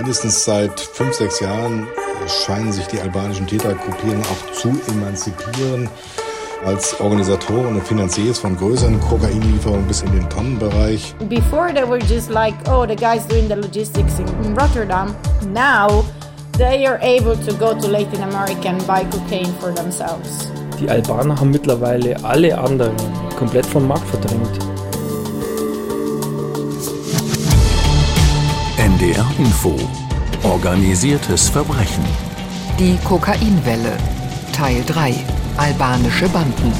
Mindestens seit fünf, sechs Jahren scheinen sich die albanischen Tätergruppierungen auch zu emanzipieren als Organisatoren und Finanziers von größeren Kokainlieferungen bis in den Tonnenbereich. Before they were just like, oh, the guys doing the logistics in Rotterdam. Now they are able to go to Latin America and buy cocaine for themselves. Die Albaner haben mittlerweile alle anderen komplett vom Markt verdrängt. NDR Info. Organisiertes Verbrechen. Die Kokainwelle. Teil 3. Albanische Banden.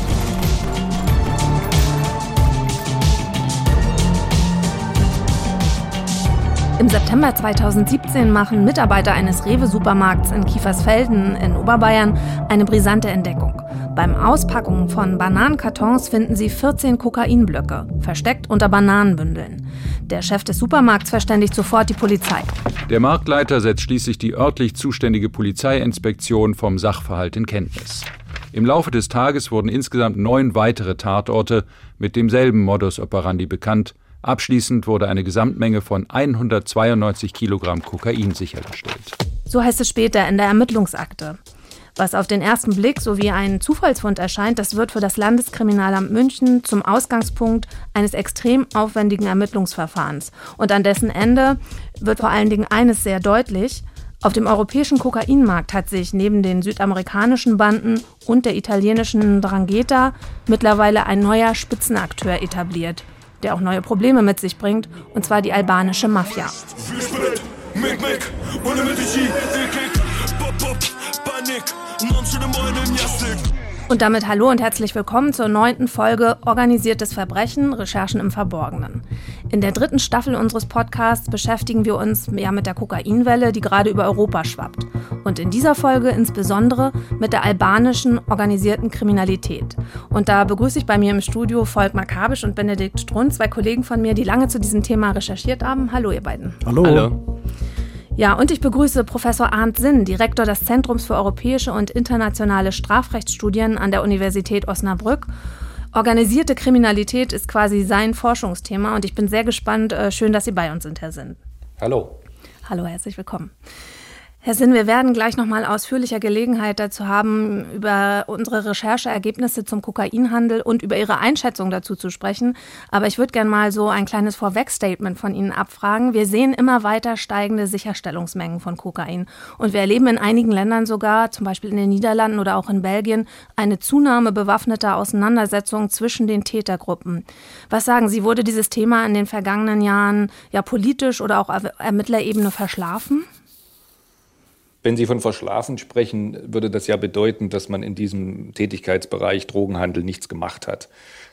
Im September 2017 machen Mitarbeiter eines Rewe-Supermarkts in Kiefersfelden in Oberbayern eine brisante Entdeckung. Beim Auspacken von Bananenkartons finden sie 14 Kokainblöcke, versteckt unter Bananenbündeln. Der Chef des Supermarkts verständigt sofort die Polizei. Der Marktleiter setzt schließlich die örtlich zuständige Polizeiinspektion vom Sachverhalt in Kenntnis. Im Laufe des Tages wurden insgesamt neun weitere Tatorte mit demselben Modus operandi bekannt. Abschließend wurde eine Gesamtmenge von 192 Kilogramm Kokain sichergestellt. So heißt es später in der Ermittlungsakte. Was auf den ersten Blick so wie ein Zufallsfund erscheint, das wird für das Landeskriminalamt München zum Ausgangspunkt eines extrem aufwendigen Ermittlungsverfahrens. Und an dessen Ende wird vor allen Dingen eines sehr deutlich. Auf dem europäischen Kokainmarkt hat sich neben den südamerikanischen Banden und der italienischen Drangheta mittlerweile ein neuer Spitzenakteur etabliert, der auch neue Probleme mit sich bringt, und zwar die albanische Mafia. Und damit hallo und herzlich willkommen zur neunten Folge Organisiertes Verbrechen, Recherchen im Verborgenen. In der dritten Staffel unseres Podcasts beschäftigen wir uns ja mit der Kokainwelle, die gerade über Europa schwappt. Und in dieser Folge insbesondere mit der albanischen organisierten Kriminalität. Und da begrüße ich bei mir im Studio Volkmar Kabisch und Benedikt Strunz, zwei Kollegen von mir, die lange zu diesem Thema recherchiert haben. Hallo ihr beiden. Hallo. Hallo. Ja, und ich begrüße Professor Arndt Sinn, Direktor des Zentrums für europäische und internationale Strafrechtsstudien an der Universität Osnabrück. Organisierte Kriminalität ist quasi sein Forschungsthema und ich bin sehr gespannt. Äh, schön, dass Sie bei uns sind, Herr Sinn. Hallo. Hallo, herzlich willkommen. Herr Sinn, wir werden gleich nochmal ausführlicher Gelegenheit dazu haben, über unsere Rechercheergebnisse zum Kokainhandel und über Ihre Einschätzung dazu zu sprechen. Aber ich würde gerne mal so ein kleines Vorwegstatement von Ihnen abfragen. Wir sehen immer weiter steigende Sicherstellungsmengen von Kokain. Und wir erleben in einigen Ländern sogar, zum Beispiel in den Niederlanden oder auch in Belgien, eine Zunahme bewaffneter Auseinandersetzungen zwischen den Tätergruppen. Was sagen Sie, wurde dieses Thema in den vergangenen Jahren ja politisch oder auch auf Ermittlerebene verschlafen? Wenn Sie von Verschlafen sprechen, würde das ja bedeuten, dass man in diesem Tätigkeitsbereich Drogenhandel nichts gemacht hat.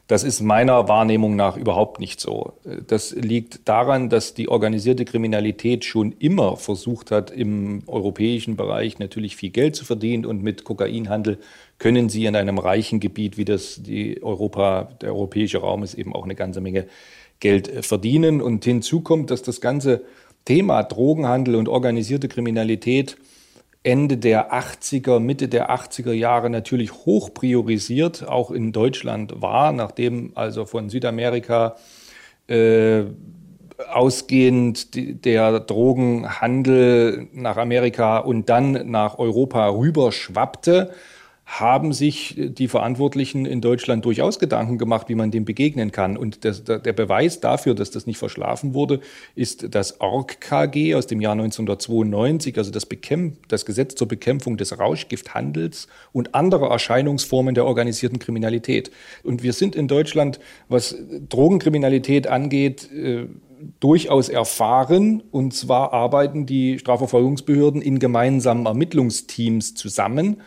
Das ist meiner Wahrnehmung nach überhaupt nicht so. Das liegt daran, dass die organisierte Kriminalität schon immer versucht hat, im europäischen Bereich natürlich viel Geld zu verdienen und mit Kokainhandel können sie in einem reichen Gebiet, wie das die Europa, der europäische Raum ist, eben auch eine ganze Menge Geld verdienen. Und hinzu kommt, dass das ganze Thema Drogenhandel und organisierte Kriminalität Ende der 80er, Mitte der 80er Jahre natürlich hoch priorisiert, auch in Deutschland war, nachdem also von Südamerika äh, ausgehend der Drogenhandel nach Amerika und dann nach Europa rüberschwappte haben sich die Verantwortlichen in Deutschland durchaus Gedanken gemacht, wie man dem begegnen kann. Und das, der Beweis dafür, dass das nicht verschlafen wurde, ist das ORG-KG aus dem Jahr 1992, also das, Bekämpf das Gesetz zur Bekämpfung des Rauschgifthandels und anderer Erscheinungsformen der organisierten Kriminalität. Und wir sind in Deutschland, was Drogenkriminalität angeht, äh, durchaus erfahren. Und zwar arbeiten die Strafverfolgungsbehörden in gemeinsamen Ermittlungsteams zusammen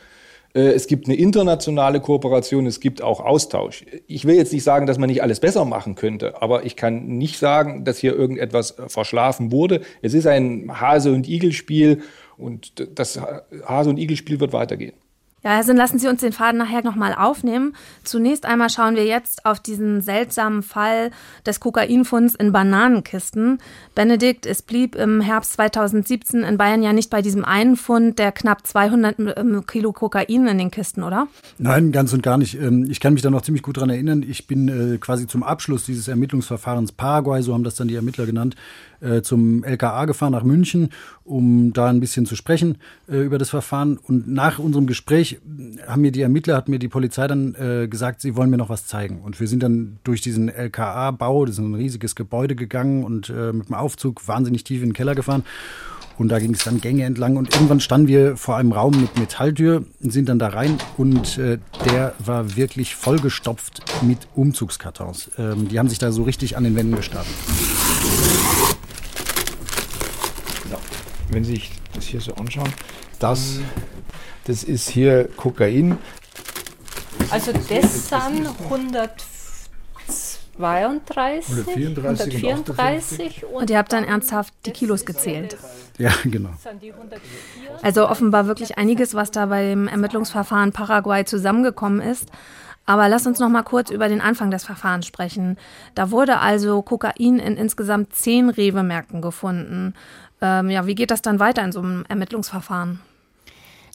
es gibt eine internationale Kooperation, es gibt auch Austausch. Ich will jetzt nicht sagen, dass man nicht alles besser machen könnte, aber ich kann nicht sagen, dass hier irgendetwas äh, verschlafen wurde. Es ist ein Hase- und Igel-Spiel und das Hase- und Igel-Spiel wird weitergehen. Ja, Herr Sinn, lassen Sie uns den Faden nachher nochmal aufnehmen. Zunächst einmal schauen wir jetzt auf diesen seltsamen Fall des Kokainfunds in Bananenkisten. Benedikt, es blieb im Herbst 2017 in Bayern ja nicht bei diesem einen Fund der knapp 200 ähm, Kilo Kokain in den Kisten, oder? Nein, ganz und gar nicht. Ähm, ich kann mich da noch ziemlich gut dran erinnern. Ich bin äh, quasi zum Abschluss dieses Ermittlungsverfahrens Paraguay, so haben das dann die Ermittler genannt, äh, zum LKA gefahren nach München, um da ein bisschen zu sprechen äh, über das Verfahren. Und nach unserem Gespräch haben mir die Ermittler, hat mir die Polizei dann äh, gesagt, sie wollen mir noch was zeigen. Und wir sind dann durch diesen LKA-Bau, das ist ein riesiges Gebäude gegangen und äh, mit dem Aufzug wahnsinnig tief in den Keller gefahren. Und da ging es dann Gänge entlang und irgendwann standen wir vor einem Raum mit Metalltür und sind dann da rein und äh, der war wirklich vollgestopft mit Umzugskartons. Ähm, die haben sich da so richtig an den Wänden gestapelt. Wenn Sie sich das hier so anschauen, das, das ist hier Kokain. Also das sind 132, 134, 134 und, und ihr habt dann ernsthaft die Kilos gezählt. Ja, genau. Also offenbar wirklich einiges, was da beim Ermittlungsverfahren Paraguay zusammengekommen ist. Aber lass uns noch mal kurz über den Anfang des Verfahrens sprechen. Da wurde also Kokain in insgesamt zehn Rewe-Märkten gefunden. Ähm, ja, wie geht das dann weiter in so einem Ermittlungsverfahren?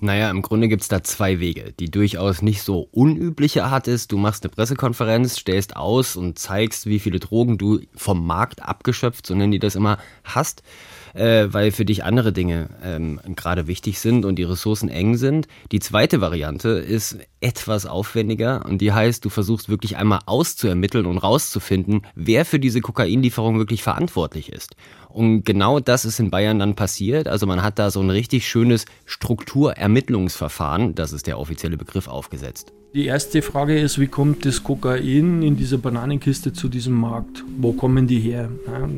Naja, im Grunde gibt es da zwei Wege. Die durchaus nicht so unübliche Art ist, du machst eine Pressekonferenz, stellst aus und zeigst, wie viele Drogen du vom Markt abgeschöpft, so nennen die das immer, hast äh, weil für dich andere Dinge ähm, gerade wichtig sind und die Ressourcen eng sind. Die zweite Variante ist etwas aufwendiger und die heißt, du versuchst wirklich einmal auszuermitteln und rauszufinden, wer für diese Kokainlieferung wirklich verantwortlich ist. Und genau das ist in Bayern dann passiert. Also man hat da so ein richtig schönes Strukturermittlungsverfahren, das ist der offizielle Begriff, aufgesetzt. Die erste Frage ist, wie kommt das Kokain in dieser Bananenkiste zu diesem Markt? Wo kommen die her?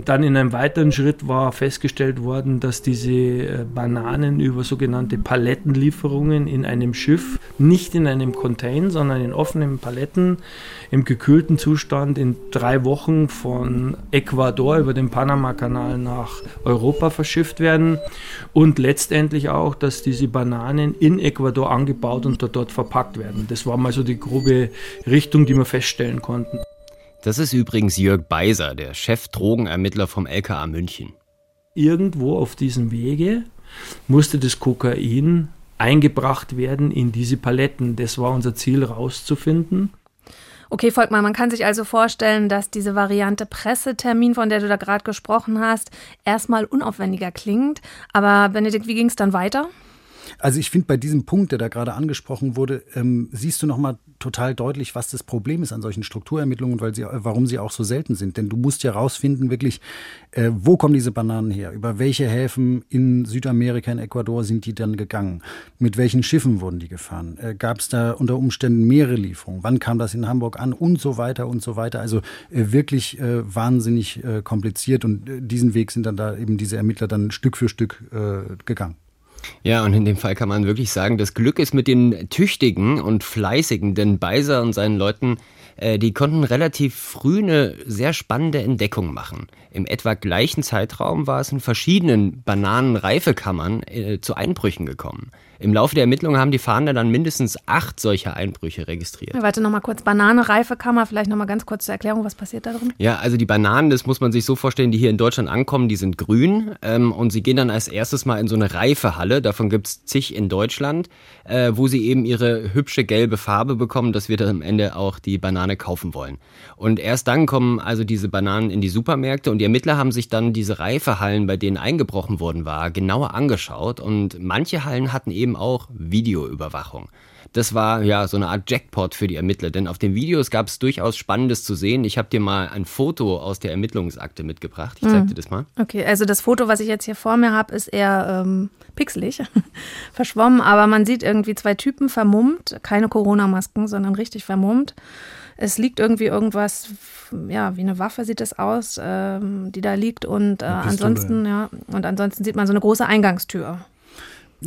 Dann in einem weiteren Schritt war festgestellt worden, dass diese äh, Bananen über sogenannte Palettenlieferungen in einem Schiff, nicht in einem Container, sondern in offenen Paletten im gekühlten Zustand in drei Wochen von Ecuador über den Panamakanal nach Europa verschifft werden und letztendlich auch, dass diese Bananen in Ecuador angebaut und dort verpackt werden. Das war so die grobe Richtung, die wir feststellen konnten. Das ist übrigens Jörg Beiser, der Chef-Drogenermittler vom LKA München. Irgendwo auf diesem Wege musste das Kokain eingebracht werden in diese Paletten. Das war unser Ziel rauszufinden. Okay, Volkmar, man kann sich also vorstellen, dass diese Variante Pressetermin, von der du da gerade gesprochen hast, erstmal unaufwendiger klingt. Aber Benedikt, wie ging es dann weiter? Also ich finde, bei diesem Punkt, der da gerade angesprochen wurde, ähm, siehst du nochmal total deutlich, was das Problem ist an solchen Strukturermittlungen, weil sie, warum sie auch so selten sind. Denn du musst ja rausfinden, wirklich, äh, wo kommen diese Bananen her? Über welche Häfen in Südamerika, in Ecuador sind die dann gegangen? Mit welchen Schiffen wurden die gefahren? Äh, Gab es da unter Umständen mehrere Lieferungen? Wann kam das in Hamburg an? Und so weiter und so weiter. Also äh, wirklich äh, wahnsinnig äh, kompliziert und äh, diesen Weg sind dann da eben diese Ermittler dann Stück für Stück gegangen. Ja, und in dem Fall kann man wirklich sagen, das Glück ist mit den Tüchtigen und Fleißigen, denn Beiser und seinen Leuten, äh, die konnten relativ früh eine sehr spannende Entdeckung machen. Im etwa gleichen Zeitraum war es in verschiedenen Bananenreifekammern äh, zu Einbrüchen gekommen. Im Laufe der Ermittlungen haben die Fahnder dann mindestens acht solcher Einbrüche registriert. Ja, warte nochmal kurz. Banane, Reifekammer, vielleicht nochmal ganz kurz zur Erklärung, was passiert da drin? Ja, also die Bananen, das muss man sich so vorstellen, die hier in Deutschland ankommen, die sind grün ähm, und sie gehen dann als erstes mal in so eine Reifehalle. Davon gibt es zig in Deutschland, äh, wo sie eben ihre hübsche gelbe Farbe bekommen, dass wir dann am Ende auch die Banane kaufen wollen. Und erst dann kommen also diese Bananen in die Supermärkte und die Ermittler haben sich dann diese Reifehallen, bei denen eingebrochen worden war, genauer angeschaut und manche Hallen hatten eben auch Videoüberwachung. Das war ja so eine Art Jackpot für die Ermittler, denn auf den Videos gab es durchaus Spannendes zu sehen. Ich habe dir mal ein Foto aus der Ermittlungsakte mitgebracht. Ich zeig hm. dir das mal. Okay, also das Foto, was ich jetzt hier vor mir habe, ist eher ähm, pixelig, verschwommen, aber man sieht irgendwie zwei Typen vermummt, keine Corona-Masken, sondern richtig vermummt. Es liegt irgendwie irgendwas, ja, wie eine Waffe sieht es aus, ähm, die da liegt und äh, ansonsten, ja, und ansonsten sieht man so eine große Eingangstür.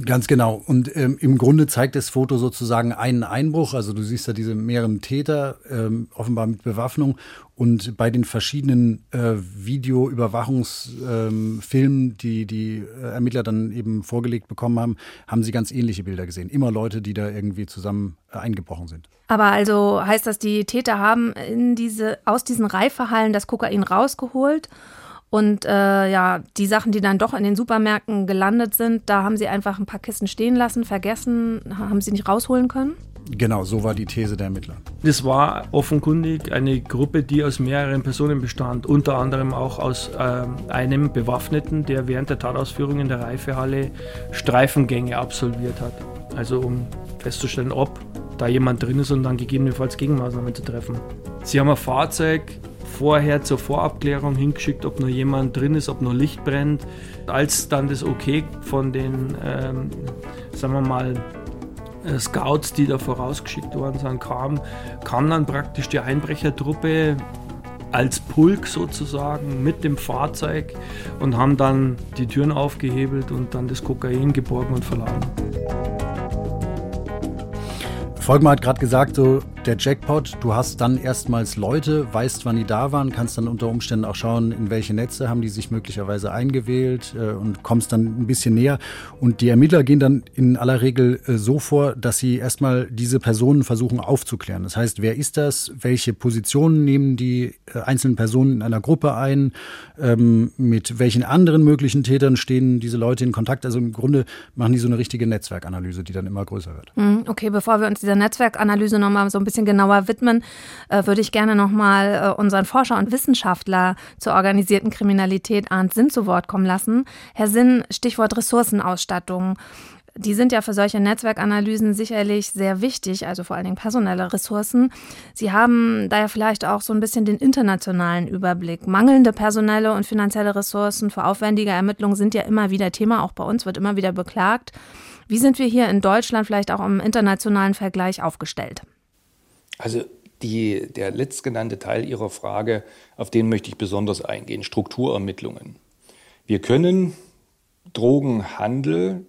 Ganz genau. Und ähm, im Grunde zeigt das Foto sozusagen einen Einbruch. Also du siehst da diese mehreren Täter, ähm, offenbar mit Bewaffnung. Und bei den verschiedenen äh, Videoüberwachungsfilmen, ähm, die die äh, Ermittler dann eben vorgelegt bekommen haben, haben sie ganz ähnliche Bilder gesehen. Immer Leute, die da irgendwie zusammen äh, eingebrochen sind. Aber also heißt das, die Täter haben in diese, aus diesen Reifehallen das Kokain rausgeholt und äh, ja, die Sachen, die dann doch in den Supermärkten gelandet sind, da haben sie einfach ein paar Kisten stehen lassen, vergessen, haben sie nicht rausholen können? Genau, so war die These der Ermittler. Das war offenkundig eine Gruppe, die aus mehreren Personen bestand, unter anderem auch aus äh, einem Bewaffneten, der während der Tatausführung in der Reifehalle Streifengänge absolviert hat. Also um festzustellen, ob da jemand drin ist und dann gegebenenfalls Gegenmaßnahmen zu treffen. Sie haben ein Fahrzeug vorher zur Vorabklärung hingeschickt, ob noch jemand drin ist, ob noch Licht brennt. Als dann das Okay von den, ähm, sagen wir mal, äh, Scouts, die da vorausgeschickt worden sind, kam, kam dann praktisch die Einbrechertruppe als Pulk sozusagen mit dem Fahrzeug und haben dann die Türen aufgehebelt und dann das Kokain geborgen und verladen. Volkmar hat gerade gesagt, so der Jackpot, du hast dann erstmals Leute, weißt, wann die da waren, kannst dann unter Umständen auch schauen, in welche Netze haben die sich möglicherweise eingewählt äh, und kommst dann ein bisschen näher. Und die Ermittler gehen dann in aller Regel äh, so vor, dass sie erstmal diese Personen versuchen aufzuklären. Das heißt, wer ist das? Welche Positionen nehmen die äh, einzelnen Personen in einer Gruppe ein? Ähm, mit welchen anderen möglichen Tätern stehen diese Leute in Kontakt? Also im Grunde machen die so eine richtige Netzwerkanalyse, die dann immer größer wird. Hm, okay, bevor wir uns dieser Netzwerkanalyse nochmal so ein bisschen bisschen genauer widmen, äh, würde ich gerne nochmal äh, unseren Forscher und Wissenschaftler zur organisierten Kriminalität Arndt Sinn zu Wort kommen lassen. Herr Sinn, Stichwort Ressourcenausstattung. Die sind ja für solche Netzwerkanalysen sicherlich sehr wichtig, also vor allen Dingen personelle Ressourcen. Sie haben daher vielleicht auch so ein bisschen den internationalen Überblick. Mangelnde personelle und finanzielle Ressourcen für aufwendige Ermittlungen sind ja immer wieder Thema, auch bei uns wird immer wieder beklagt. Wie sind wir hier in Deutschland vielleicht auch im internationalen Vergleich aufgestellt? Also die, der letztgenannte Teil Ihrer Frage, auf den möchte ich besonders eingehen, Strukturermittlungen. Wir können Drogenhandel,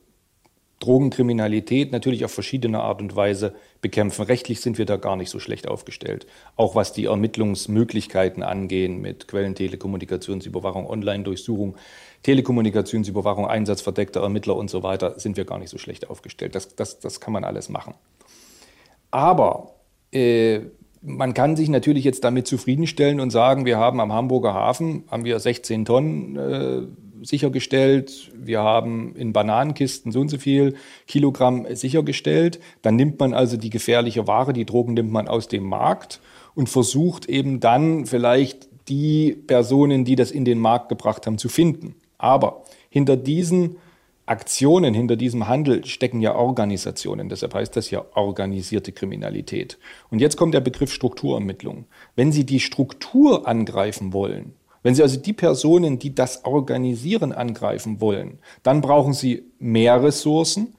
Drogenkriminalität natürlich auf verschiedene Art und Weise bekämpfen. Rechtlich sind wir da gar nicht so schlecht aufgestellt. Auch was die Ermittlungsmöglichkeiten angehen mit Quellentelekommunikationsüberwachung, Online-Durchsuchung, Telekommunikationsüberwachung, Einsatz verdeckter Ermittler und so weiter, sind wir gar nicht so schlecht aufgestellt. Das, das, das kann man alles machen. Aber äh, man kann sich natürlich jetzt damit zufriedenstellen und sagen, wir haben am Hamburger Hafen haben wir 16 Tonnen äh, sichergestellt, wir haben in Bananenkisten so und so viel Kilogramm sichergestellt. Dann nimmt man also die gefährliche Ware, die Drogen nimmt man aus dem Markt und versucht eben dann vielleicht die Personen, die das in den Markt gebracht haben, zu finden. Aber hinter diesen Aktionen hinter diesem Handel stecken ja Organisationen. Deshalb heißt das ja organisierte Kriminalität. Und jetzt kommt der Begriff Strukturermittlung. Wenn Sie die Struktur angreifen wollen, wenn Sie also die Personen, die das organisieren, angreifen wollen, dann brauchen Sie mehr Ressourcen,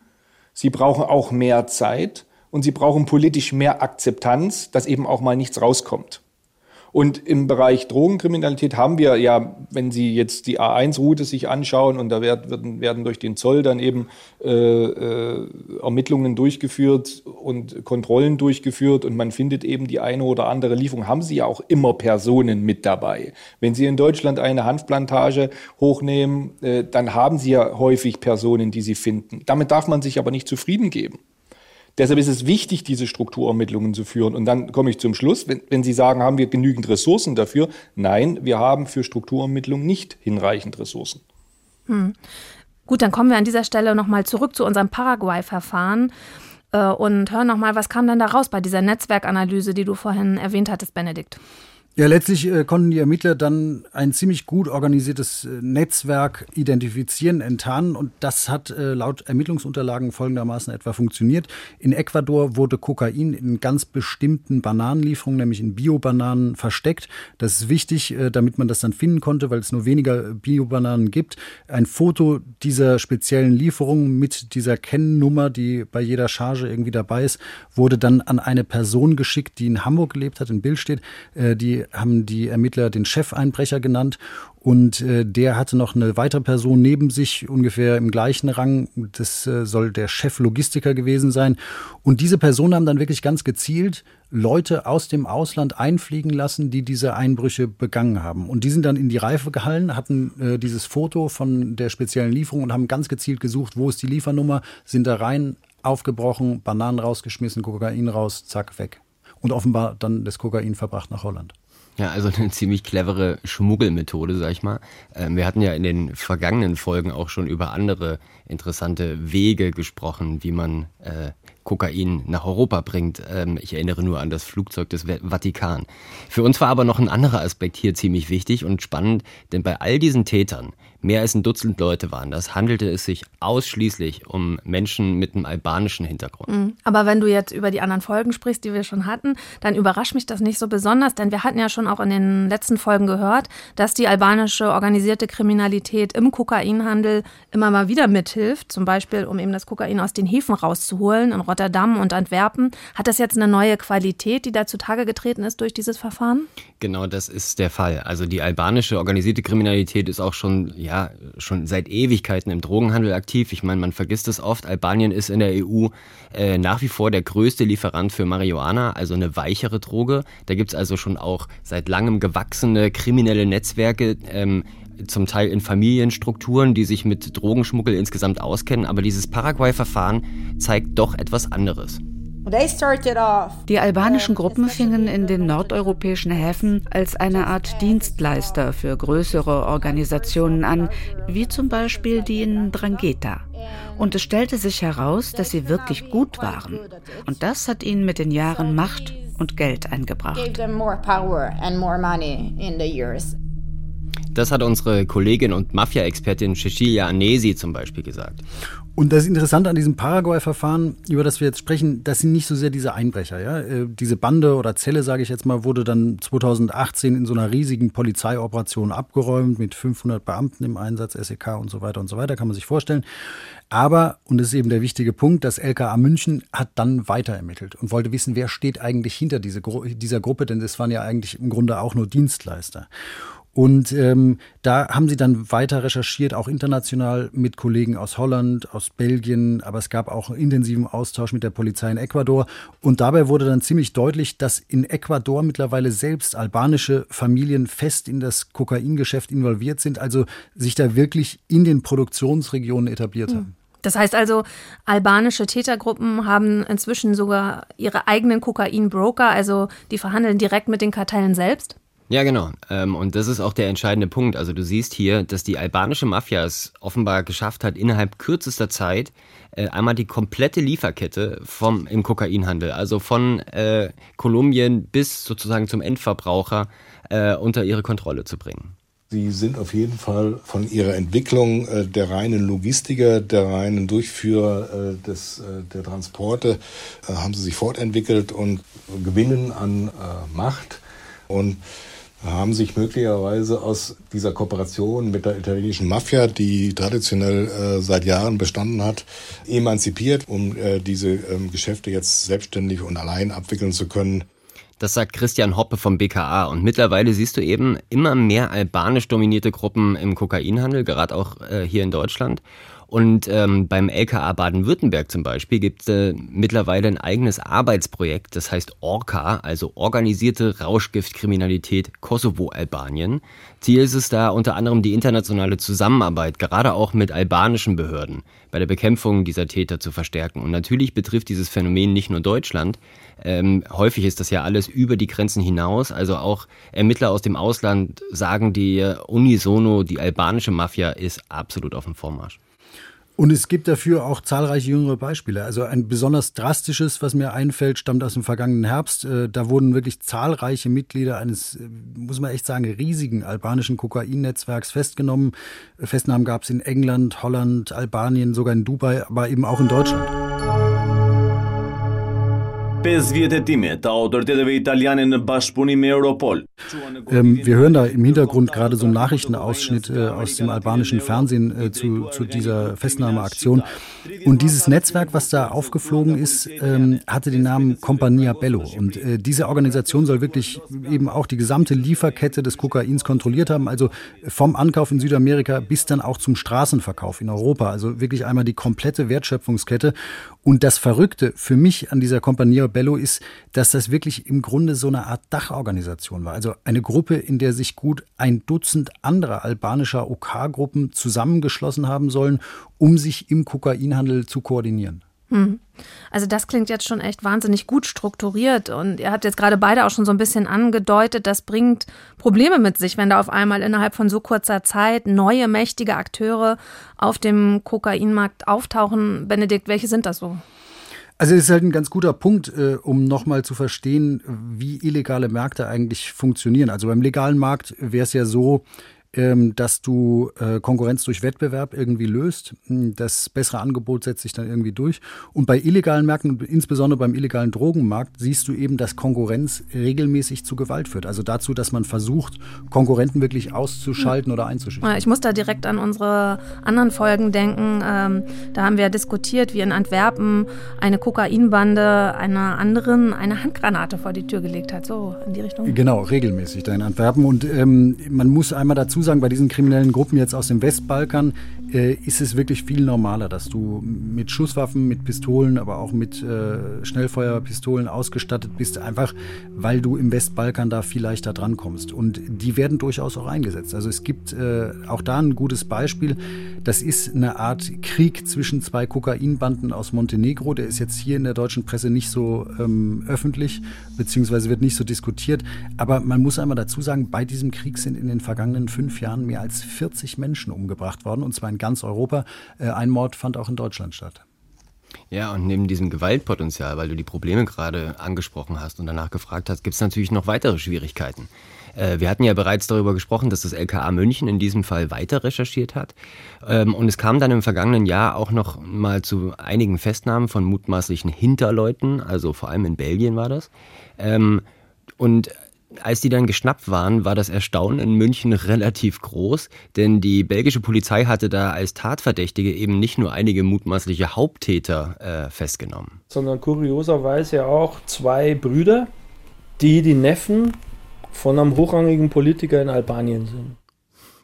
Sie brauchen auch mehr Zeit und Sie brauchen politisch mehr Akzeptanz, dass eben auch mal nichts rauskommt. Und im Bereich Drogenkriminalität haben wir ja, wenn Sie jetzt die A1-Route sich anschauen und da werden, werden durch den Zoll dann eben äh, äh, Ermittlungen durchgeführt und Kontrollen durchgeführt und man findet eben die eine oder andere Lieferung, haben Sie ja auch immer Personen mit dabei. Wenn Sie in Deutschland eine Hanfplantage hochnehmen, äh, dann haben Sie ja häufig Personen, die Sie finden. Damit darf man sich aber nicht zufrieden geben. Deshalb ist es wichtig, diese Strukturermittlungen zu führen. Und dann komme ich zum Schluss, wenn, wenn Sie sagen, haben wir genügend Ressourcen dafür? Nein, wir haben für Strukturermittlungen nicht hinreichend Ressourcen. Hm. Gut, dann kommen wir an dieser Stelle nochmal zurück zu unserem Paraguay-Verfahren äh, und hören nochmal, was kam denn da raus bei dieser Netzwerkanalyse, die du vorhin erwähnt hattest, Benedikt? Ja, letztlich äh, konnten die Ermittler dann ein ziemlich gut organisiertes äh, Netzwerk identifizieren, enttarnen und das hat äh, laut Ermittlungsunterlagen folgendermaßen etwa funktioniert. In Ecuador wurde Kokain in ganz bestimmten Bananenlieferungen, nämlich in Biobananen, versteckt. Das ist wichtig, äh, damit man das dann finden konnte, weil es nur weniger Biobananen gibt. Ein Foto dieser speziellen Lieferung mit dieser Kennnummer, die bei jeder Charge irgendwie dabei ist, wurde dann an eine Person geschickt, die in Hamburg gelebt hat, in Bild steht, äh, die haben die Ermittler den Chefeinbrecher genannt und äh, der hatte noch eine weitere Person neben sich, ungefähr im gleichen Rang. Das äh, soll der Cheflogistiker gewesen sein. Und diese Personen haben dann wirklich ganz gezielt Leute aus dem Ausland einfliegen lassen, die diese Einbrüche begangen haben. Und die sind dann in die Reife gehalten, hatten äh, dieses Foto von der speziellen Lieferung und haben ganz gezielt gesucht, wo ist die Liefernummer, sind da rein, aufgebrochen, Bananen rausgeschmissen, Kokain raus, zack, weg. Und offenbar dann das Kokain verbracht nach Holland. Ja, also eine ziemlich clevere Schmuggelmethode, sag ich mal. Ähm, wir hatten ja in den vergangenen Folgen auch schon über andere interessante Wege gesprochen, wie man äh, Kokain nach Europa bringt. Ähm, ich erinnere nur an das Flugzeug des Vatikan. Für uns war aber noch ein anderer Aspekt hier ziemlich wichtig und spannend, denn bei all diesen Tätern Mehr als ein Dutzend Leute waren das. Handelte es sich ausschließlich um Menschen mit einem albanischen Hintergrund. Mhm. Aber wenn du jetzt über die anderen Folgen sprichst, die wir schon hatten, dann überrascht mich das nicht so besonders, denn wir hatten ja schon auch in den letzten Folgen gehört, dass die albanische organisierte Kriminalität im Kokainhandel immer mal wieder mithilft, zum Beispiel um eben das Kokain aus den Häfen rauszuholen in Rotterdam und Antwerpen. Hat das jetzt eine neue Qualität, die da zutage getreten ist durch dieses Verfahren? Genau, das ist der Fall. Also die albanische organisierte Kriminalität ist auch schon ja ja schon seit Ewigkeiten im Drogenhandel aktiv. Ich meine, man vergisst es oft. Albanien ist in der EU äh, nach wie vor der größte Lieferant für Marihuana, also eine weichere Droge. Da gibt es also schon auch seit langem gewachsene kriminelle Netzwerke. Ähm, zum Teil in Familienstrukturen, die sich mit Drogenschmuggel insgesamt auskennen, aber dieses Paraguay-Verfahren zeigt doch etwas anderes. Die albanischen Gruppen fingen in den nordeuropäischen Häfen als eine Art Dienstleister für größere Organisationen an, wie zum Beispiel die in Drangheta. Und es stellte sich heraus, dass sie wirklich gut waren. Und das hat ihnen mit den Jahren Macht und Geld eingebracht. Das hat unsere Kollegin und Mafia-Expertin Cecilia Anesi zum Beispiel gesagt. Und das Interessante an diesem Paraguay-Verfahren, über das wir jetzt sprechen, das sind nicht so sehr diese Einbrecher. Ja? Äh, diese Bande oder Zelle, sage ich jetzt mal, wurde dann 2018 in so einer riesigen Polizeioperation abgeräumt mit 500 Beamten im Einsatz, SEK und so weiter und so weiter, kann man sich vorstellen. Aber, und das ist eben der wichtige Punkt, das LKA München hat dann weiter ermittelt und wollte wissen, wer steht eigentlich hinter diese, dieser Gruppe, denn das waren ja eigentlich im Grunde auch nur Dienstleister. Und ähm, da haben sie dann weiter recherchiert, auch international mit Kollegen aus Holland, aus Belgien, aber es gab auch intensiven Austausch mit der Polizei in Ecuador. Und dabei wurde dann ziemlich deutlich, dass in Ecuador mittlerweile selbst albanische Familien fest in das Kokaingeschäft involviert sind, also sich da wirklich in den Produktionsregionen etabliert mhm. haben. Das heißt also, albanische Tätergruppen haben inzwischen sogar ihre eigenen Kokainbroker, also die verhandeln direkt mit den Kartellen selbst? Ja, genau. Ähm, und das ist auch der entscheidende Punkt. Also du siehst hier, dass die albanische Mafia es offenbar geschafft hat, innerhalb kürzester Zeit äh, einmal die komplette Lieferkette vom im Kokainhandel, also von äh, Kolumbien bis sozusagen zum Endverbraucher äh, unter ihre Kontrolle zu bringen. Sie sind auf jeden Fall von ihrer Entwicklung äh, der reinen Logistiker, der reinen Durchführer äh, des, äh, der Transporte, äh, haben sie sich fortentwickelt und gewinnen an äh, Macht. Und haben sich möglicherweise aus dieser Kooperation mit der italienischen Mafia, die traditionell äh, seit Jahren bestanden hat, emanzipiert, um äh, diese ähm, Geschäfte jetzt selbstständig und allein abwickeln zu können. Das sagt Christian Hoppe vom BKA. Und mittlerweile siehst du eben immer mehr albanisch dominierte Gruppen im Kokainhandel, gerade auch äh, hier in Deutschland. Und ähm, beim LKA Baden-Württemberg zum Beispiel gibt es äh, mittlerweile ein eigenes Arbeitsprojekt, das heißt ORCA, also Organisierte Rauschgiftkriminalität Kosovo-Albanien. Ziel ist es da unter anderem die internationale Zusammenarbeit, gerade auch mit albanischen Behörden, bei der Bekämpfung dieser Täter zu verstärken. Und natürlich betrifft dieses Phänomen nicht nur Deutschland. Ähm, häufig ist das ja alles über die Grenzen hinaus. Also auch Ermittler aus dem Ausland sagen die unisono, die albanische Mafia ist absolut auf dem Vormarsch. Und es gibt dafür auch zahlreiche jüngere Beispiele. Also ein besonders drastisches, was mir einfällt, stammt aus dem vergangenen Herbst. Äh, da wurden wirklich zahlreiche Mitglieder eines, äh, muss man echt sagen, riesigen albanischen Kokainnetzwerks festgenommen. Festnahmen gab es in England, Holland, Albanien, sogar in Dubai, aber eben auch in Deutschland. 5 vjet hetime të autoriteteve italiane në bashkëpunim me Europol. Ähm, wir hören da im Hintergrund gerade so einen Nachrichtenausschnitt äh, aus dem albanischen Fernsehen äh, zu, zu dieser Festnahmeaktion. Und dieses Netzwerk, was da aufgeflogen ist, ähm, hatte den Namen Compagnia Bello. Und äh, diese Organisation soll wirklich eben auch die gesamte Lieferkette des Kokains kontrolliert haben, also vom Ankauf in Südamerika bis dann auch zum Straßenverkauf in Europa. Also wirklich einmal die komplette Wertschöpfungskette. Und das Verrückte für mich an dieser Compagnia Bello ist, dass das wirklich im Grunde so eine Art Dachorganisation war. Also eine Gruppe, in der sich gut ein Dutzend anderer albanischer OK-Gruppen zusammengeschlossen haben sollen, um sich im Kokainhandel zu koordinieren. Hm. Also das klingt jetzt schon echt wahnsinnig gut strukturiert und ihr habt jetzt gerade beide auch schon so ein bisschen angedeutet, das bringt Probleme mit sich, wenn da auf einmal innerhalb von so kurzer Zeit neue mächtige Akteure auf dem Kokainmarkt auftauchen. Benedikt, welche sind das so? Also es ist halt ein ganz guter Punkt, äh, um nochmal zu verstehen, wie illegale Märkte eigentlich funktionieren. Also beim legalen Markt wäre es ja so, ähm, dass du äh, Konkurrenz durch Wettbewerb irgendwie löst. Hm, das bessere Angebot setzt sich dann irgendwie durch. Und bei illegalen Märkten, insbesondere beim illegalen Drogenmarkt, siehst du eben, dass Konkurrenz regelmäßig zu Gewalt führt. Also dazu, dass man versucht, Konkurrenten wirklich auszuschalten ja. oder einzuschüchtern. Ich muss da direkt an unsere anderen Folgen denken. Ähm, da haben wir diskutiert, wie in Antwerpen eine Kokainbande einer anderen eine Handgranate vor die Tür gelegt hat. So in die Richtung. Genau, regelmäßig da in Antwerpen. Und ähm, man muss einmal dazu sagen, bei diesen kriminellen Gruppen jetzt aus dem Westbalkan äh, ist es wirklich viel normaler, dass du mit Schusswaffen, mit Pistolen, aber auch mit äh, Schnellfeuerpistolen ausgestattet bist, einfach weil du im Westbalkan da viel leichter drankommst. Und die werden durchaus auch eingesetzt. Also es gibt äh, auch da ein gutes Beispiel. Das ist eine Art Krieg zwischen zwei Kokainbanden aus Montenegro. Der ist jetzt hier in der deutschen Presse nicht so ähm, öffentlich, beziehungsweise wird nicht so diskutiert. Aber man muss einmal dazu sagen, bei diesem Krieg sind in den vergangenen fünf Jahren mehr als 40 Menschen umgebracht worden, und zwar in ganz Europa. Äh, ein Mord fand auch in Deutschland statt. Ja, und neben diesem Gewaltpotenzial, weil du die Probleme gerade angesprochen hast und danach gefragt hast, gibt es natürlich noch weitere Schwierigkeiten. Äh, wir hatten ja bereits darüber gesprochen, dass das LKA München in diesem Fall weiter recherchiert hat. Ähm, und es kam dann im vergangenen Jahr auch noch mal zu einigen Festnahmen von mutmaßlichen Hinterleuten, also vor allem in Belgien war das. Ähm, und als die dann geschnappt waren, war das Erstaunen in München relativ groß, denn die belgische Polizei hatte da als Tatverdächtige eben nicht nur einige mutmaßliche Haupttäter äh, festgenommen. Sondern kurioserweise auch zwei Brüder, die die Neffen von einem hochrangigen Politiker in Albanien sind.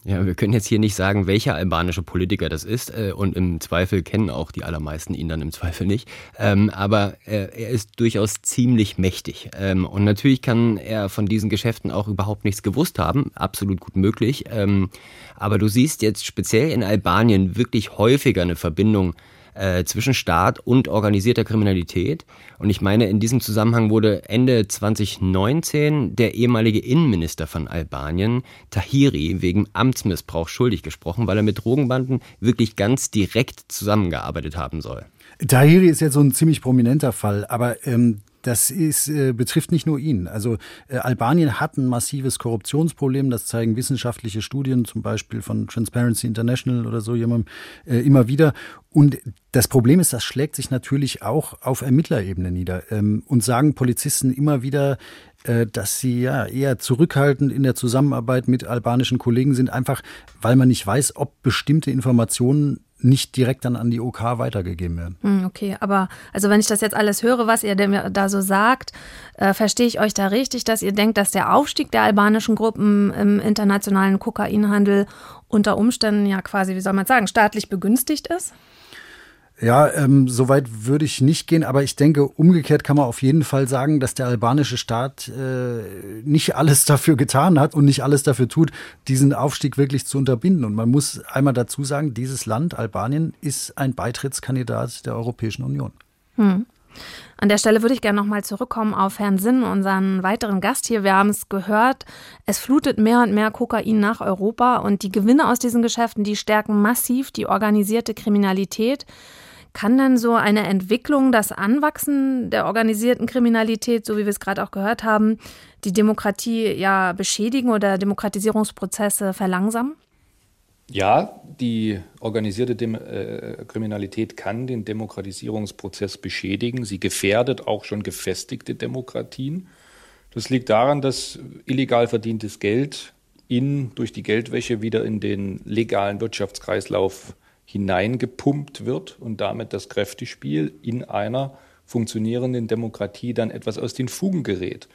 Ja, wir können jetzt hier nicht sagen, welcher albanische Politiker das ist äh, und im Zweifel kennen auch die allermeisten ihn dann im Zweifel nicht. Ähm, aber äh, er ist durchaus ziemlich mächtig ähm, und natürlich kann er von diesen Geschäften auch überhaupt nichts gewusst haben, absolut gut möglich. Ähm, aber du siehst jetzt speziell in Albanien wirklich häufiger eine Verbindung äh, zwischen Staat und organisierter Kriminalität. Und ich meine, in diesem Zusammenhang wurde Ende 2019 der ehemalige Innenminister von Albanien, Tahiri, wegen Amtsmissbrauch schuldig gesprochen, weil er mit Drogenbanden wirklich ganz direkt zusammengearbeitet haben soll. Tahiri ist jetzt so ein ziemlich prominenter Fall, aber ähm, das ist, äh, betrifft nicht nur ihn. Also äh, Albanien hat ein massives Korruptionsproblem. Das zeigen wissenschaftliche Studien, zum Beispiel von Transparency International oder so jemandem äh, immer wieder. Und das Problem ist, das schlägt sich natürlich auch auf Ermittlerebene nieder. Ähm, und sagen Polizisten immer wieder, äh, dass sie ja eher zurückhaltend in der Zusammenarbeit mit albanischen Kollegen sind, einfach weil man nicht weiß, ob bestimmte Informationen nicht direkt dann an die OK weitergegeben werden. Hm, okay, aber also wenn ich das jetzt alles höre, was ihr da so sagt, äh, verstehe ich euch da richtig, dass ihr denkt, dass der Aufstieg der albanischen Gruppen im internationalen Kokainhandel unter Umständen ja quasi, wie soll man sagen, staatlich begünstigt ist? Ja, ähm, so weit würde ich nicht gehen, aber ich denke, umgekehrt kann man auf jeden Fall sagen, dass der albanische Staat äh, nicht alles dafür getan hat und nicht alles dafür tut, diesen Aufstieg wirklich zu unterbinden. Und man muss einmal dazu sagen, dieses Land, Albanien, ist ein Beitrittskandidat der Europäischen Union. Hm. An der Stelle würde ich gerne nochmal zurückkommen auf Herrn Sinn, unseren weiteren Gast hier. Wir haben es gehört, es flutet mehr und mehr Kokain nach Europa und die Gewinne aus diesen Geschäften, die stärken massiv die organisierte Kriminalität. Kann dann so eine Entwicklung, das Anwachsen der organisierten Kriminalität, so wie wir es gerade auch gehört haben, die Demokratie ja beschädigen oder Demokratisierungsprozesse verlangsamen? Ja, die organisierte Dem äh, Kriminalität kann den Demokratisierungsprozess beschädigen. Sie gefährdet auch schon gefestigte Demokratien. Das liegt daran, dass illegal verdientes Geld in, durch die Geldwäsche wieder in den legalen Wirtschaftskreislauf hineingepumpt wird und damit das Kräftespiel in einer funktionierenden Demokratie dann etwas aus den Fugen gerät.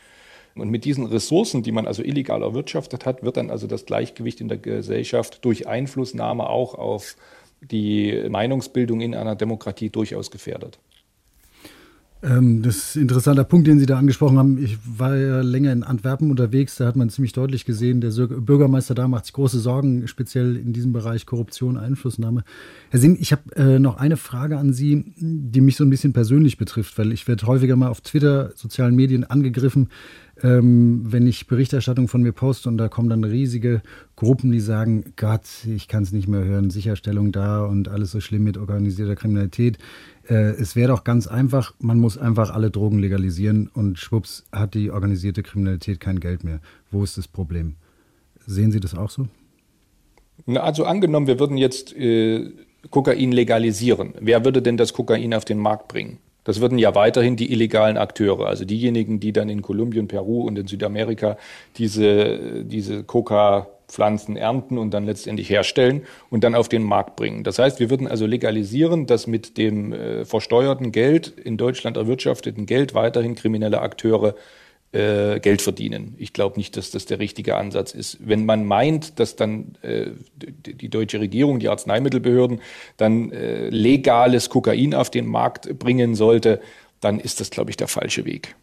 Und mit diesen Ressourcen, die man also illegal erwirtschaftet hat, wird dann also das Gleichgewicht in der Gesellschaft durch Einflussnahme auch auf die Meinungsbildung in einer Demokratie durchaus gefährdet. Ähm, das ist ein interessanter Punkt, den Sie da angesprochen haben. Ich war ja länger in Antwerpen unterwegs, da hat man ziemlich deutlich gesehen, der Bürgermeister da macht sich große Sorgen, speziell in diesem Bereich Korruption, Einflussnahme. Herr Sinn, ich habe äh, noch eine Frage an Sie, die mich so ein bisschen persönlich betrifft, weil ich werde häufiger mal auf Twitter, sozialen Medien angegriffen, ähm, wenn ich Berichterstattung von mir poste und da kommen dann riesige Gruppen, die sagen, Gott, ich kann es nicht mehr hören, Sicherstellung da und alles so schlimm mit organisierter Kriminalität. Äh, es wäre doch ganz einfach, man muss einfach alle Drogen legalisieren und schwupps hat die organisierte Kriminalität kein Geld mehr. Wo ist das Problem? Sehen Sie das auch so? Na, also angenommen, wir würden jetzt äh, Kokain legalisieren. Wer würde denn das Kokain auf den Markt bringen? Das würden ja weiterhin die illegalen Akteure, also diejenigen, die dann in Kolumbien, Peru und in Südamerika diese, diese Coca-Pflanzen ernten und dann letztendlich herstellen und dann auf den Markt bringen. Das heißt, wir würden also legalisieren, dass mit dem äh, versteuerten Geld, in Deutschland erwirtschafteten Geld, weiterhin kriminelle Akteure äh, Geld verdienen. Ich glaube nicht, dass das der richtige Ansatz ist. Wenn man meint, dass dann äh, die deutsche Regierung, die Arzneimittelbehörden dann äh, legales Kokain auf den Markt bringen sollte, dann ist das, glaube ich, der falsche Weg.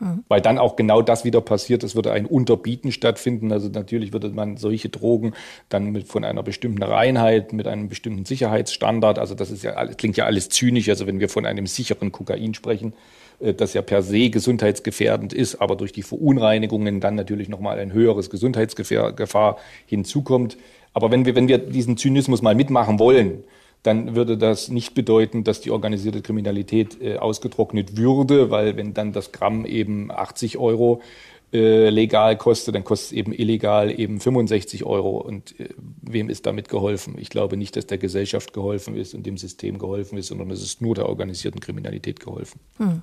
Mhm. Weil dann auch genau das wieder passiert, es würde ein Unterbieten stattfinden. Also natürlich würde man solche Drogen dann mit, von einer bestimmten Reinheit, mit einem bestimmten Sicherheitsstandard, also das ist ja alles, klingt ja alles zynisch, also wenn wir von einem sicheren Kokain sprechen, das ja per se gesundheitsgefährdend ist, aber durch die Verunreinigungen dann natürlich nochmal ein höheres Gesundheitsgefahr hinzukommt. Aber wenn wir, wenn wir diesen Zynismus mal mitmachen wollen, dann würde das nicht bedeuten, dass die organisierte Kriminalität äh, ausgetrocknet würde, weil wenn dann das Gramm eben 80 Euro äh, legal kostet, dann kostet es eben illegal eben 65 Euro. Und äh, wem ist damit geholfen? Ich glaube nicht, dass der Gesellschaft geholfen ist und dem System geholfen ist, sondern es ist nur der organisierten Kriminalität geholfen. Hm.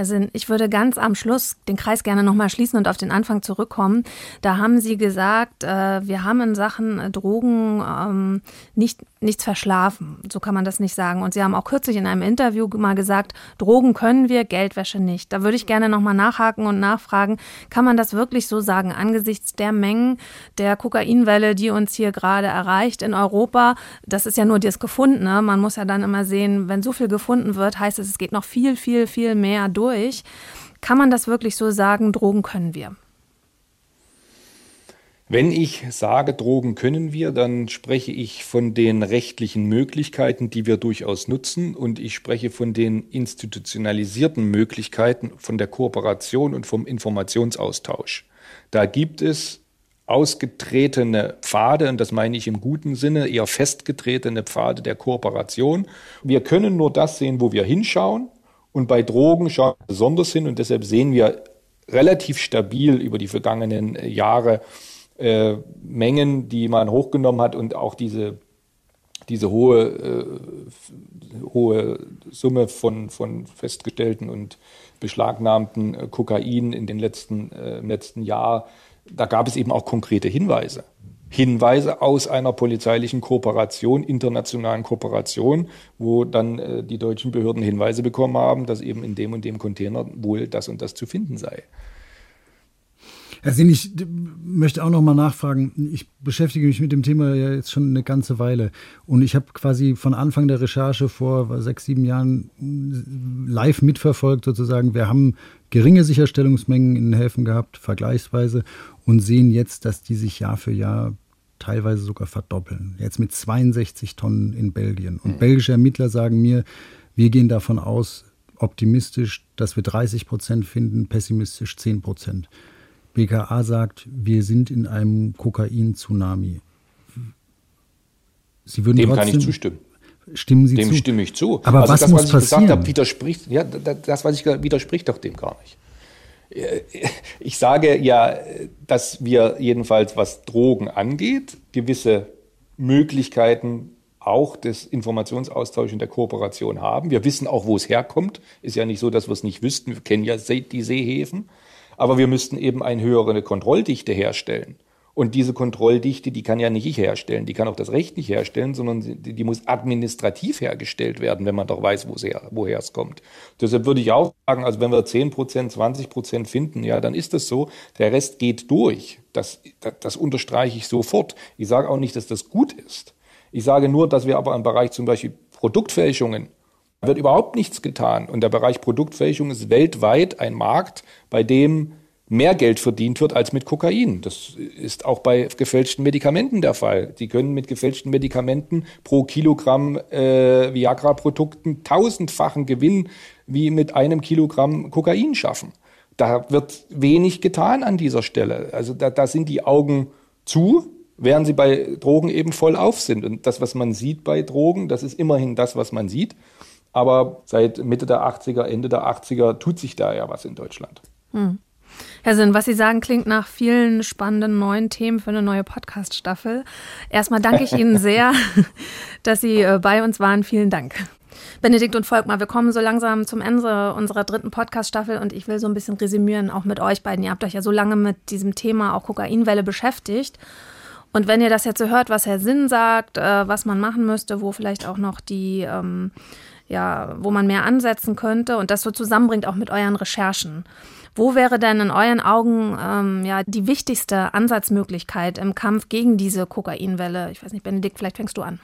Herr Sinn, ich würde ganz am Schluss den Kreis gerne nochmal schließen und auf den Anfang zurückkommen. Da haben Sie gesagt, äh, wir haben in Sachen Drogen ähm, nicht, nichts verschlafen. So kann man das nicht sagen. Und Sie haben auch kürzlich in einem Interview mal gesagt, Drogen können wir, Geldwäsche nicht. Da würde ich gerne nochmal nachhaken und nachfragen, kann man das wirklich so sagen angesichts der Mengen der Kokainwelle, die uns hier gerade erreicht in Europa? Das ist ja nur das Gefundene. Man muss ja dann immer sehen, wenn so viel gefunden wird, heißt es, es geht noch viel, viel, viel mehr durch durch. Kann man das wirklich so sagen, Drogen können wir? Wenn ich sage, Drogen können wir, dann spreche ich von den rechtlichen Möglichkeiten, die wir durchaus nutzen und ich spreche von den institutionalisierten Möglichkeiten, von der Kooperation und vom Informationsaustausch. Da gibt es ausgetretene Pfade, und das meine ich im guten Sinne, eher festgetretene Pfade der Kooperation. Wir können nur das sehen, wo wir hinschauen. Und bei Drogen schauen wir besonders hin und deshalb sehen wir relativ stabil über die vergangenen äh, Jahre äh, Mengen, die man hochgenommen hat und auch diese, diese hohe, äh, hohe Summe von, von festgestellten und beschlagnahmten äh, Kokain in den letzten, äh, im letzten Jahr. Da gab es eben auch konkrete Hinweise. Hinweise aus einer polizeilichen Kooperation, internationalen Kooperation, wo dann äh, die deutschen Behörden Hinweise bekommen haben, dass eben in dem und dem Container wohl das und das zu finden sei. Herr Sinn, ich möchte auch noch mal nachfragen. Ich beschäftige mich mit dem Thema ja jetzt schon eine ganze Weile. Und ich habe quasi von Anfang der Recherche vor sechs, sieben Jahren live mitverfolgt, sozusagen. Wir haben geringe Sicherstellungsmengen in den Häfen gehabt, vergleichsweise, und sehen jetzt, dass die sich Jahr für Jahr teilweise sogar verdoppeln. Jetzt mit 62 Tonnen in Belgien. Und mhm. belgische Ermittler sagen mir, wir gehen davon aus, optimistisch, dass wir 30 Prozent finden, pessimistisch 10 Prozent. BKA sagt, wir sind in einem Kokain-Tsunami. Sie würden Dem trotzdem, kann ich zustimmen. Stimmen Sie dem zu? Dem stimme ich zu. Aber also was das, muss was ich passieren? gesagt habe, widerspricht, ja, das, was ich widerspricht doch dem gar nicht. Ich sage ja, dass wir jedenfalls, was Drogen angeht, gewisse Möglichkeiten auch des Informationsaustauschs und der Kooperation haben. Wir wissen auch, wo es herkommt. Ist ja nicht so, dass wir es nicht wüssten. Wir kennen ja die Seehäfen. Aber wir müssten eben eine höhere Kontrolldichte herstellen. Und diese Kontrolldichte, die kann ja nicht ich herstellen, die kann auch das Recht nicht herstellen, sondern die, die muss administrativ hergestellt werden, wenn man doch weiß, her, woher es kommt. Deshalb würde ich auch sagen, also wenn wir 10 Prozent, 20 Prozent finden, ja, dann ist das so. Der Rest geht durch. Das, das, das unterstreiche ich sofort. Ich sage auch nicht, dass das gut ist. Ich sage nur, dass wir aber im Bereich zum Beispiel Produktfälschungen wird überhaupt nichts getan. Und der Bereich Produktfälschung ist weltweit ein Markt, bei dem mehr Geld verdient wird als mit Kokain. Das ist auch bei gefälschten Medikamenten der Fall. Die können mit gefälschten Medikamenten pro Kilogramm äh, Viagra-Produkten tausendfachen Gewinn wie mit einem Kilogramm Kokain schaffen. Da wird wenig getan an dieser Stelle. Also da, da sind die Augen zu, während sie bei Drogen eben voll auf sind. Und das, was man sieht bei Drogen, das ist immerhin das, was man sieht. Aber seit Mitte der 80er, Ende der 80er tut sich da ja was in Deutschland. Hm. Herr Sinn, was Sie sagen, klingt nach vielen spannenden neuen Themen für eine neue Podcast-Staffel. Erstmal danke ich Ihnen sehr, dass Sie äh, bei uns waren. Vielen Dank. Benedikt und Volkmar, wir kommen so langsam zum Ende unserer dritten Podcast-Staffel und ich will so ein bisschen resümieren, auch mit euch beiden. Ihr habt euch ja so lange mit diesem Thema auch Kokainwelle beschäftigt. Und wenn ihr das jetzt so hört, was Herr Sinn sagt, äh, was man machen müsste, wo vielleicht auch noch die, ähm, ja, wo man mehr ansetzen könnte und das so zusammenbringt auch mit euren Recherchen. Wo wäre denn in euren Augen ähm, ja, die wichtigste Ansatzmöglichkeit im Kampf gegen diese Kokainwelle? Ich weiß nicht, Benedikt, vielleicht fängst du an.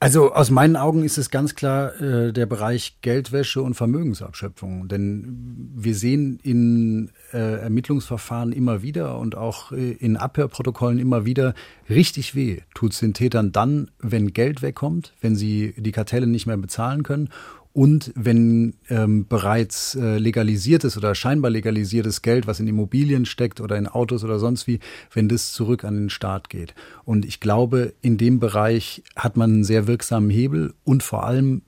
Also aus meinen Augen ist es ganz klar äh, der Bereich Geldwäsche und Vermögensabschöpfung. Denn wir sehen in äh, Ermittlungsverfahren immer wieder und auch äh, in Abhörprotokollen immer wieder, richtig weh tut es den Tätern dann, wenn Geld wegkommt, wenn sie die Kartelle nicht mehr bezahlen können und wenn ähm, bereits äh, legalisiertes oder scheinbar legalisiertes Geld, was in Immobilien steckt oder in Autos oder sonst wie, wenn das zurück an den Staat geht. Und ich glaube, in dem Bereich hat man einen sehr wirksamen Hebel und vor allem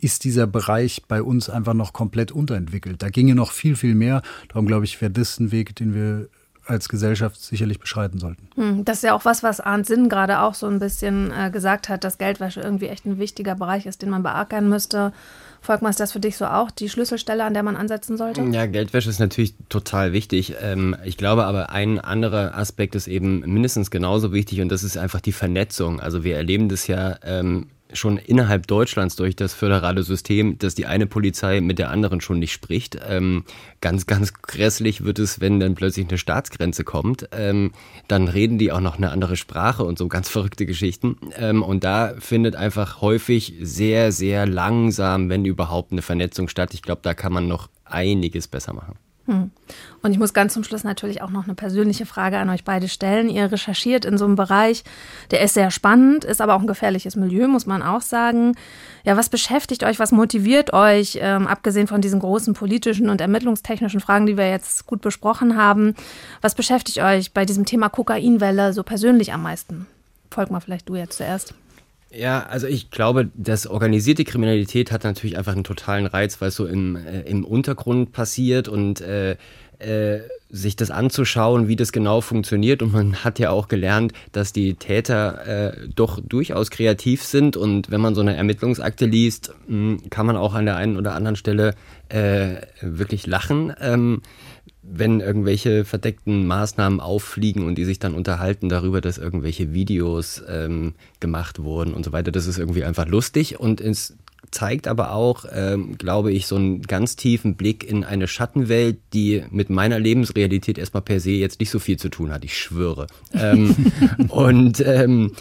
ist dieser Bereich bei uns einfach noch komplett unterentwickelt. Da ginge noch viel, viel mehr. Darum glaube ich, wäre das ein Weg, den wir als Gesellschaft sicherlich beschreiten sollten. Hm, das ist ja auch was, was Arndt Sinn gerade auch so ein bisschen äh, gesagt hat, dass Geldwäsche irgendwie echt ein wichtiger Bereich ist, den man beackern müsste. Volkmar, ist das für dich so auch die Schlüsselstelle, an der man ansetzen sollte? Ja, Geldwäsche ist natürlich total wichtig. Ähm, ich glaube aber, ein anderer Aspekt ist eben mindestens genauso wichtig und das ist einfach die Vernetzung. Also wir erleben das ja ähm, schon innerhalb Deutschlands durch das föderale System, dass die eine Polizei mit der anderen schon nicht spricht. Ähm, ganz, ganz grässlich wird es, wenn dann plötzlich eine Staatsgrenze kommt. Ähm, dann reden die auch noch eine andere Sprache und so ganz verrückte Geschichten. Ähm, und da findet einfach häufig sehr, sehr langsam, wenn überhaupt, eine Vernetzung statt. Ich glaube, da kann man noch einiges besser machen. Hm. Und ich muss ganz zum Schluss natürlich auch noch eine persönliche Frage an euch beide stellen. Ihr recherchiert in so einem Bereich, der ist sehr spannend, ist aber auch ein gefährliches Milieu, muss man auch sagen. Ja, was beschäftigt euch, was motiviert euch, ähm, abgesehen von diesen großen politischen und ermittlungstechnischen Fragen, die wir jetzt gut besprochen haben, was beschäftigt euch bei diesem Thema Kokainwelle so persönlich am meisten? Folg mal vielleicht du jetzt zuerst. Ja, also ich glaube, dass organisierte Kriminalität hat natürlich einfach einen totalen Reiz, weil es so im, äh, im Untergrund passiert und äh, äh, sich das anzuschauen, wie das genau funktioniert. Und man hat ja auch gelernt, dass die Täter äh, doch durchaus kreativ sind. Und wenn man so eine Ermittlungsakte liest, mh, hm, kann man auch an der einen oder anderen Stelle äh, wirklich lachen. Ähm, wenn irgendwelche verdeckten Maßnahmen auffliegen und die sich dann unterhalten darüber, dass irgendwelche Videos ähm, gemacht wurden und so weiter, das ist irgendwie einfach lustig und es zeigt aber auch, ähm, glaube ich, so einen ganz tiefen Blick in eine Schattenwelt, die mit meiner Lebensrealität erstmal per se jetzt nicht so viel zu tun hat, ich schwöre. ähm, und ähm,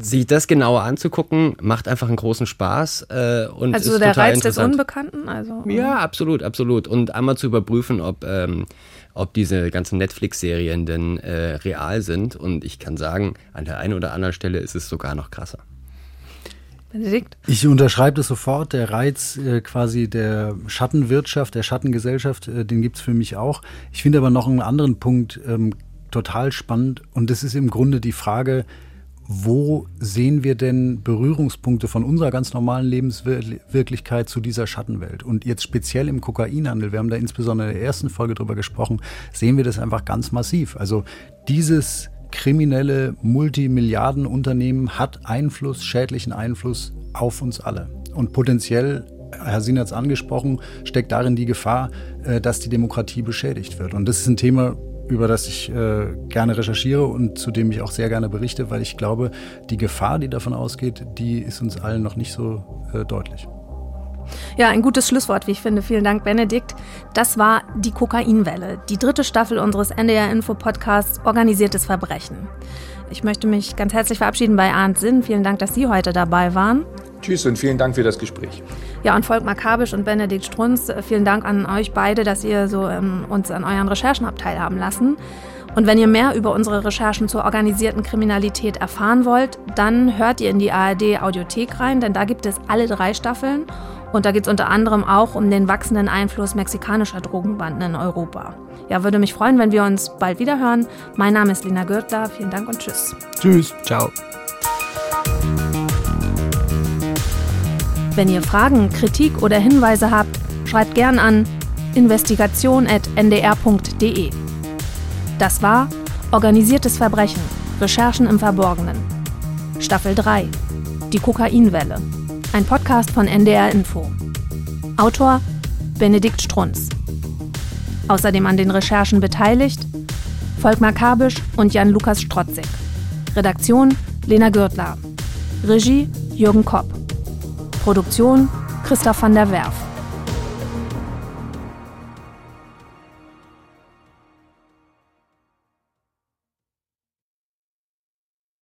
sich das genauer anzugucken, macht einfach einen großen Spaß. Äh, und also ist der total Reiz des Unbekannten? Also, ja, absolut, absolut. Und einmal zu überprüfen, ob, ähm, ob diese ganzen Netflix-Serien denn äh, real sind. Und ich kann sagen, an der einen oder anderen Stelle ist es sogar noch krasser. Benedikt? Ich unterschreibe das sofort. Der Reiz äh, quasi der Schattenwirtschaft, der Schattengesellschaft, äh, den gibt es für mich auch. Ich finde aber noch einen anderen Punkt ähm, total spannend. Und das ist im Grunde die Frage, wo sehen wir denn Berührungspunkte von unserer ganz normalen Lebenswirklichkeit zu dieser Schattenwelt? Und jetzt speziell im Kokainhandel, wir haben da insbesondere in der ersten Folge drüber gesprochen, sehen wir das einfach ganz massiv. Also dieses kriminelle Multimilliardenunternehmen hat Einfluss, schädlichen Einfluss auf uns alle. Und potenziell, Herr Sinn hat es angesprochen, steckt darin die Gefahr, äh, dass die Demokratie beschädigt wird. Und das ist ein Thema, über das ich äh, gerne recherchiere und zu dem ich auch sehr gerne berichte, weil ich glaube, die Gefahr, die davon ausgeht, die ist uns allen noch nicht so äh, deutlich. Ja, ein gutes Schlusswort, wie ich finde. Vielen Dank, Benedikt. Das war die Kokainwelle, die dritte Staffel unseres NDR-Info-Podcasts Organisiertes Verbrechen. Ich möchte mich ganz herzlich verabschieden bei Arndt Sinn. Vielen Dank, dass Sie heute dabei waren. Tschüss und vielen Dank für das Gespräch. Ja, und Volkmar Kabisch und Benedikt Strunz, äh, vielen Dank an euch beide, dass ihr so ähm, uns an euren Recherchen habt teilhaben lassen. Und wenn ihr mehr über unsere Recherchen zur organisierten Kriminalität erfahren wollt, dann hört ihr in die ARD Audiothek rein, denn da gibt es alle drei Staffeln. Und da geht es unter anderem auch um den wachsenden Einfluss mexikanischer Drogenbanden in Europa. Ja, würde mich freuen, wenn wir uns bald wieder hören. Mein Name ist Lina Gürtler. Vielen Dank und tschüss. Tschüss. Ciao. Wenn ihr Fragen, Kritik oder Hinweise habt, schreibt gern an investigation.ndr.de. Das war Organisiertes Verbrechen, Recherchen im Verborgenen. Staffel 3. Die Kokainwelle. Ein Podcast von NDR Info. Autor Benedikt Strunz. Außerdem an den Recherchen beteiligt Volkmar Kabisch und Jan-Lukas Strotzig. Redaktion Lena Gürtler. Regie Jürgen Kopp. Produktion Christoph van der Werf.